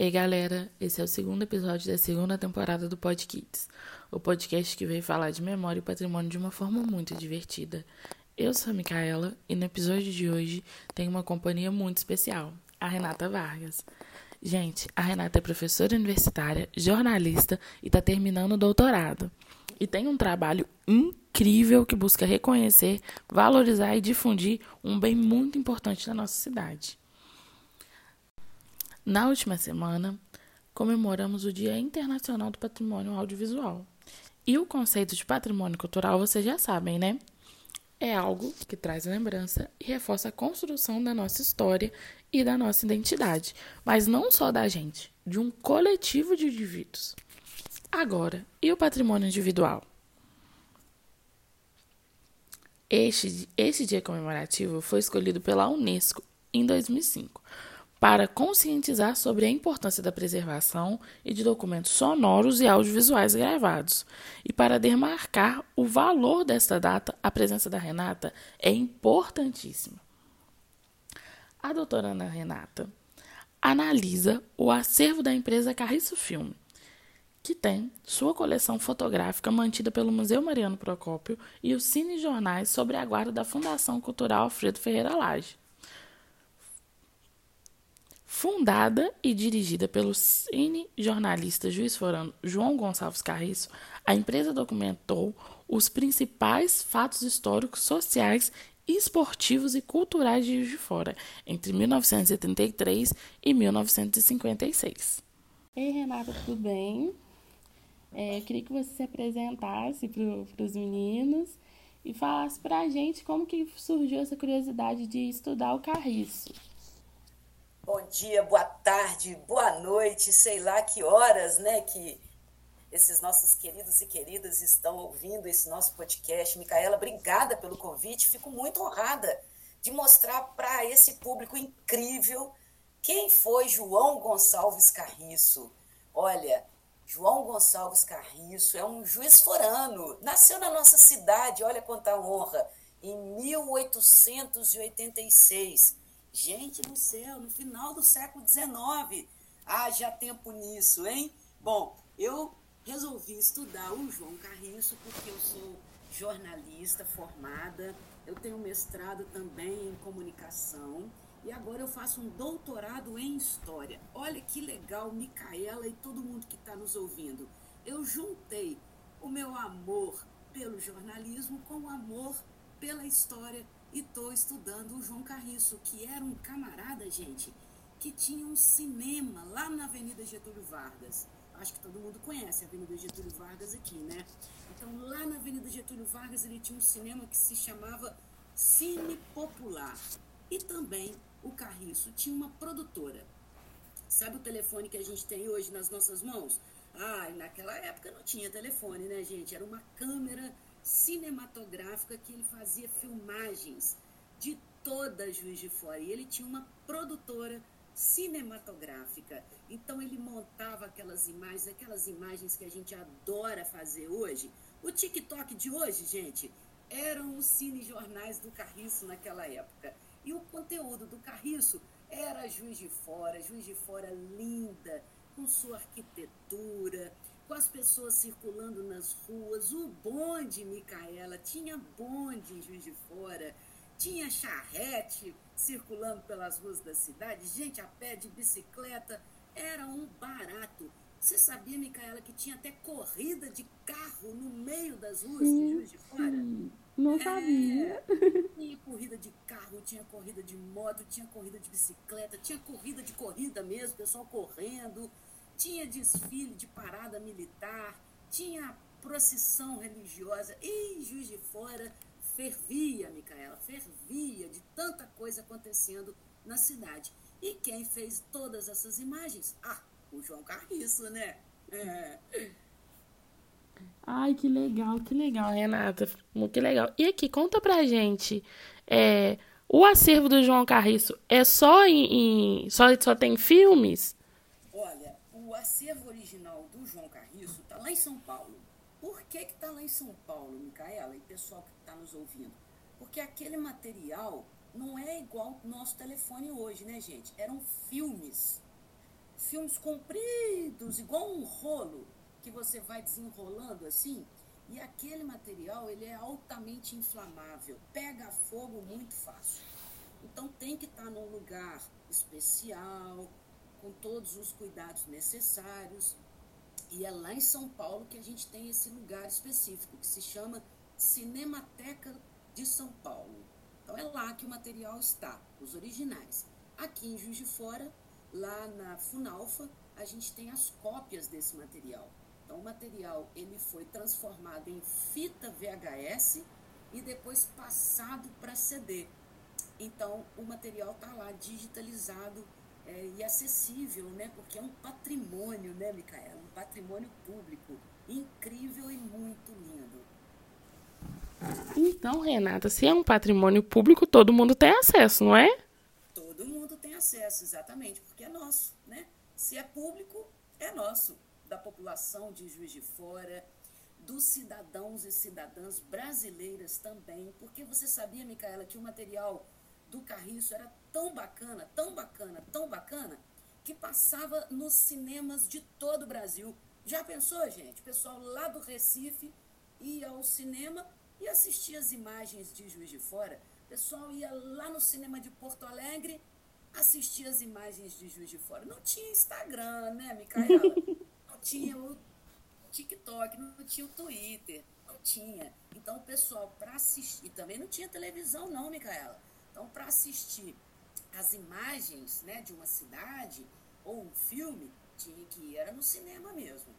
Ei galera, esse é o segundo episódio da segunda temporada do Pod Kids, o podcast que veio falar de memória e patrimônio de uma forma muito divertida. Eu sou a Micaela e no episódio de hoje tem uma companhia muito especial, a Renata Vargas. Gente, a Renata é professora universitária, jornalista e está terminando o doutorado. E tem um trabalho incrível que busca reconhecer, valorizar e difundir um bem muito importante da nossa cidade. Na última semana, comemoramos o Dia Internacional do Patrimônio Audiovisual. E o conceito de patrimônio cultural vocês já sabem, né? É algo que traz lembrança e reforça a construção da nossa história e da nossa identidade, mas não só da gente, de um coletivo de indivíduos. Agora, e o patrimônio individual? Este, este dia comemorativo foi escolhido pela Unesco em 2005 para conscientizar sobre a importância da preservação e de documentos sonoros e audiovisuais gravados. E para demarcar o valor desta data, a presença da Renata é importantíssima. A doutora Ana Renata analisa o acervo da empresa Carriço Filme, que tem sua coleção fotográfica mantida pelo Museu Mariano Procópio e os cinejornais sobre a guarda da Fundação Cultural Alfredo Ferreira Lage. Fundada e dirigida pelo cine-jornalista juiz forano João Gonçalves Carriço, a empresa documentou os principais fatos históricos, sociais, esportivos e culturais de Juiz de Fora entre 1973 e 1956. Ei, Renata, tudo bem? É, eu queria que você se apresentasse para os meninos e falasse para a gente como que surgiu essa curiosidade de estudar o Carriço. Bom dia, boa tarde, boa noite, sei lá que horas, né, que esses nossos queridos e queridas estão ouvindo esse nosso podcast. Micaela, obrigada pelo convite. Fico muito honrada de mostrar para esse público incrível quem foi João Gonçalves Carriço. Olha, João Gonçalves Carriço é um juiz forano, nasceu na nossa cidade, olha quanta honra, em 1886 Gente do céu, no final do século XIX. Haja tempo nisso, hein? Bom, eu resolvi estudar o João Carriço porque eu sou jornalista formada, eu tenho mestrado também em comunicação e agora eu faço um doutorado em história. Olha que legal, Micaela e todo mundo que está nos ouvindo. Eu juntei o meu amor pelo jornalismo com o amor pela história e estou estudando o João Carriço, que era um camarada, gente, que tinha um cinema lá na Avenida Getúlio Vargas. Acho que todo mundo conhece a Avenida Getúlio Vargas aqui, né? Então, lá na Avenida Getúlio Vargas, ele tinha um cinema que se chamava Cine Popular. E também o Carriço tinha uma produtora. Sabe o telefone que a gente tem hoje nas nossas mãos? Ah, naquela época não tinha telefone, né, gente? Era uma câmera cinematográfica que ele fazia filmagens de toda Juiz de Fora. E ele tinha uma produtora cinematográfica. Então ele montava aquelas imagens, aquelas imagens que a gente adora fazer hoje. O TikTok de hoje, gente, eram os cinejornais do Carriço naquela época. E o conteúdo do Carriço era Juiz de Fora, Juiz de Fora linda, com sua arquitetura, com as pessoas circulando nas ruas, o bonde, Micaela, tinha bonde em Juiz de Fora, tinha charrete circulando pelas ruas da cidade, gente a pé, de bicicleta, era um barato. Você sabia, Micaela, que tinha até corrida de carro no meio das ruas sim, de Juiz de Fora? Sim. Não é, sabia. Tinha corrida de carro, tinha corrida de moto, tinha corrida de bicicleta, tinha corrida de corrida mesmo, pessoal correndo tinha desfile de parada militar, tinha procissão religiosa e Juiz de Fora fervia, Micaela, fervia de tanta coisa acontecendo na cidade. E quem fez todas essas imagens? Ah, o João Carriço, né? É. Ai, que legal, que legal, Renata. Que legal. E aqui, conta pra gente. É, o acervo do João Carriço é só em. em só, só tem filmes? Acervo original do João Carriço está lá em São Paulo. Por que está lá em São Paulo, Micaela e pessoal que está nos ouvindo? Porque aquele material não é igual ao nosso telefone hoje, né, gente? Eram filmes. filmes compridos, igual um rolo que você vai desenrolando assim. E aquele material ele é altamente inflamável, pega fogo muito fácil. Então tem que estar num lugar especial, com todos os cuidados necessários. E é lá em São Paulo que a gente tem esse lugar específico, que se chama Cinemateca de São Paulo. Então é lá que o material está, os originais. Aqui em Juiz de Fora, lá na Funalfa, a gente tem as cópias desse material. Então o material ele foi transformado em fita VHS e depois passado para CD. Então o material está lá digitalizado é, e acessível, né? Porque é um patrimônio, né, Micaela? Um patrimônio público incrível e muito lindo. Então, Renata, se é um patrimônio público, todo mundo tem acesso, não é? Todo mundo tem acesso, exatamente, porque é nosso, né? Se é público, é nosso, da população de Juiz de Fora, dos cidadãos e cidadãs brasileiras também, porque você sabia, Micaela, que o material do Carriço era tão bacana, tão bacana, tão bacana, que passava nos cinemas de todo o Brasil. Já pensou, gente? O pessoal lá do Recife ia ao cinema e assistia as imagens de Juiz de Fora. O pessoal ia lá no cinema de Porto Alegre, assistia as imagens de Juiz de Fora. Não tinha Instagram, né, Micaela? Não tinha o TikTok, não tinha o Twitter, não tinha. Então o pessoal para assistir, e também não tinha televisão não, Micaela. Então, para assistir as imagens né, de uma cidade ou um filme, tinha que ir, era no cinema mesmo.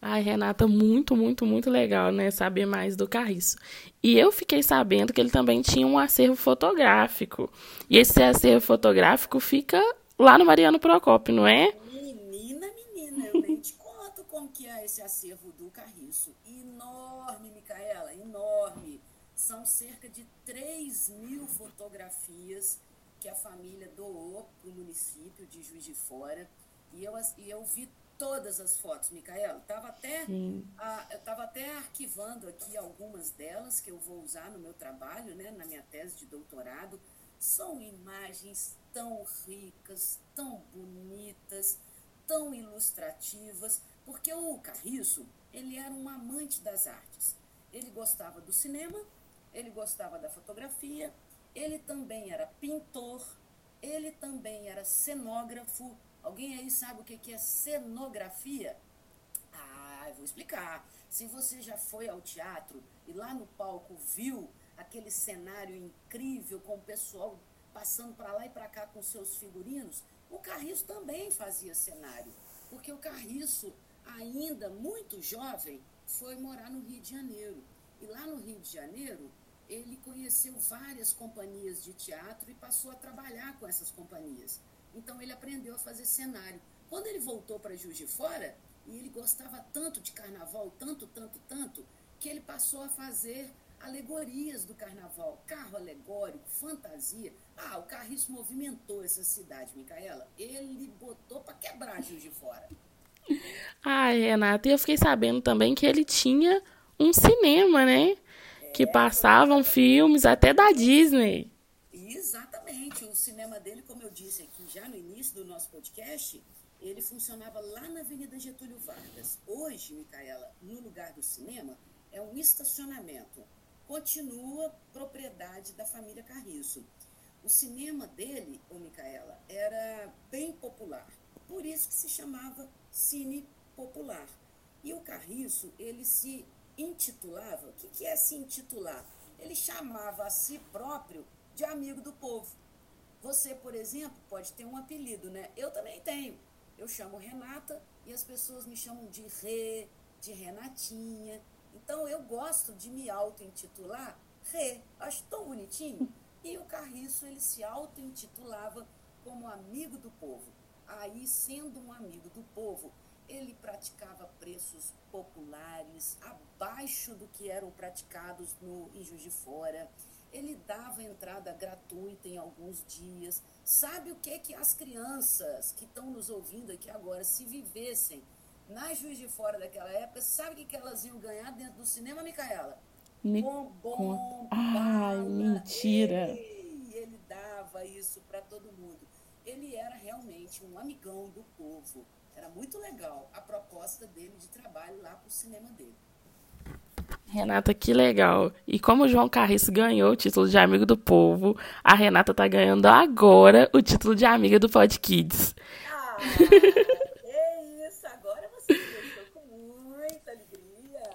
Ai, Renata, muito, muito, muito legal, né? Saber mais do Carriço. E eu fiquei sabendo que ele também tinha um acervo fotográfico. E esse acervo fotográfico fica lá no Mariano Procópio, não é? Menina, menina, eu nem te conto como que é esse acervo do Carriço. Enorme, Micaela, enorme. São cerca de 3 mil fotografias que a família doou para o município de Juiz de Fora. E eu, e eu vi todas as fotos, Micaela. Estava até, a, tava até arquivando aqui algumas delas que eu vou usar no meu trabalho, né, na minha tese de doutorado. São imagens tão ricas, tão bonitas, tão ilustrativas, porque o Carriço, ele era um amante das artes. Ele gostava do cinema ele gostava da fotografia, ele também era pintor, ele também era cenógrafo. Alguém aí sabe o que é cenografia? Ah, eu vou explicar. Se você já foi ao teatro e lá no palco viu aquele cenário incrível com o pessoal passando para lá e para cá com seus figurinos, o Carriço também fazia cenário, porque o Carriço, ainda muito jovem, foi morar no Rio de Janeiro. E lá no Rio de Janeiro, ele conheceu várias companhias de teatro e passou a trabalhar com essas companhias. Então ele aprendeu a fazer cenário. Quando ele voltou para Juiz de Fora, e ele gostava tanto de carnaval, tanto, tanto, tanto, que ele passou a fazer alegorias do carnaval, carro alegórico, fantasia. Ah, o Carriço movimentou essa cidade, Micaela. Ele botou para quebrar Juiz de Fora. Ai, Renata, e eu fiquei sabendo também que ele tinha um cinema, né? Que passavam filmes até da Disney. Exatamente. O cinema dele, como eu disse aqui já no início do nosso podcast, ele funcionava lá na Avenida Getúlio Vargas. Hoje, Micaela, no lugar do cinema, é um estacionamento. Continua propriedade da família Carriço. O cinema dele, ô Micaela, era bem popular. Por isso que se chamava Cine Popular. E o Carriço, ele se intitulava, o que, que é se intitular? Ele chamava a si próprio de amigo do povo. Você, por exemplo, pode ter um apelido, né? Eu também tenho. Eu chamo Renata e as pessoas me chamam de Rê, de Renatinha. Então eu gosto de me auto-intitular Rê. Acho tão bonitinho. E o Carriço, ele se auto-intitulava como amigo do povo. Aí, sendo um amigo do povo, ele praticava preços populares abaixo do que eram praticados no em Juiz de Fora. Ele dava entrada gratuita em alguns dias. Sabe o que que as crianças que estão nos ouvindo aqui agora, se vivessem na Juiz de Fora daquela época, sabe o que, que elas iam ganhar dentro do cinema, Micaela? Me Bombom. Ai, mentira. Ele, ele dava isso para todo mundo. ele era realmente um amigão do povo. Era muito legal a proposta dele de trabalho lá para o cinema dele. Renata, que legal. E como o João Carriço ganhou o título de amigo do povo, a Renata tá ganhando agora o título de amiga do Pod Kids. Ah, é isso. Agora você deixou com muita alegria.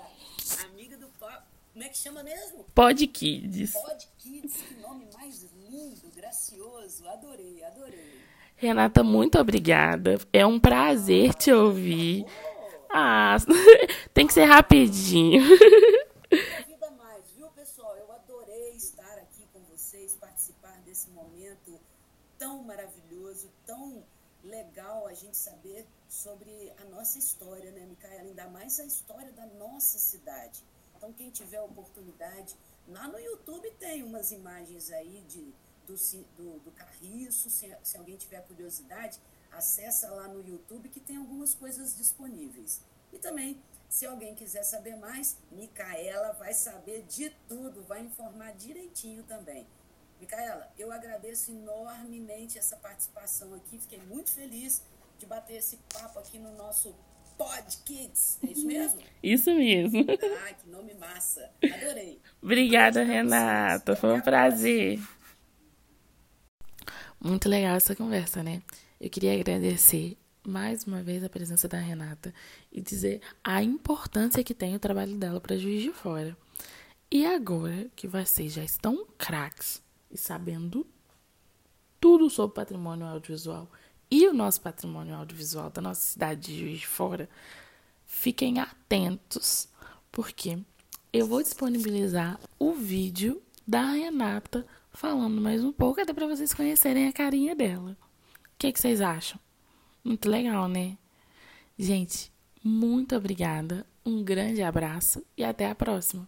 Amiga do Pod... Como é que chama mesmo? Pod Kids. Pod Kids. Que nome mais lindo, gracioso. Adorei, adorei. Renata, muito obrigada. É um prazer te ouvir. Ah, tem que ser rapidinho. vida mais, viu, pessoal? Eu adorei estar aqui com vocês, participar desse momento tão maravilhoso, tão legal a gente saber sobre a nossa história, né, Micaela? Ainda mais a história da nossa cidade. Então, quem tiver oportunidade, lá no YouTube tem umas imagens aí de, do, do, do Carriço, se, se alguém tiver curiosidade, acessa lá no YouTube que tem algumas coisas disponíveis. E também se alguém quiser saber mais, Micaela vai saber de tudo, vai informar direitinho também. Micaela, eu agradeço enormemente essa participação aqui, fiquei muito feliz de bater esse papo aqui no nosso Pod Kids. É isso mesmo? Isso mesmo. Ah, que nome massa. Adorei. Obrigada, Renata. Foi um prazer. Muito legal essa conversa, né? Eu queria agradecer mais uma vez a presença da Renata e dizer a importância que tem o trabalho dela para Juiz de Fora. E agora que vocês já estão craques e sabendo tudo sobre patrimônio audiovisual e o nosso patrimônio audiovisual da nossa cidade de Juiz de Fora, fiquem atentos, porque eu vou disponibilizar o vídeo da Renata falando mais um pouco, até para vocês conhecerem a carinha dela. O que, que vocês acham? Muito legal, né? Gente, muito obrigada, um grande abraço e até a próxima.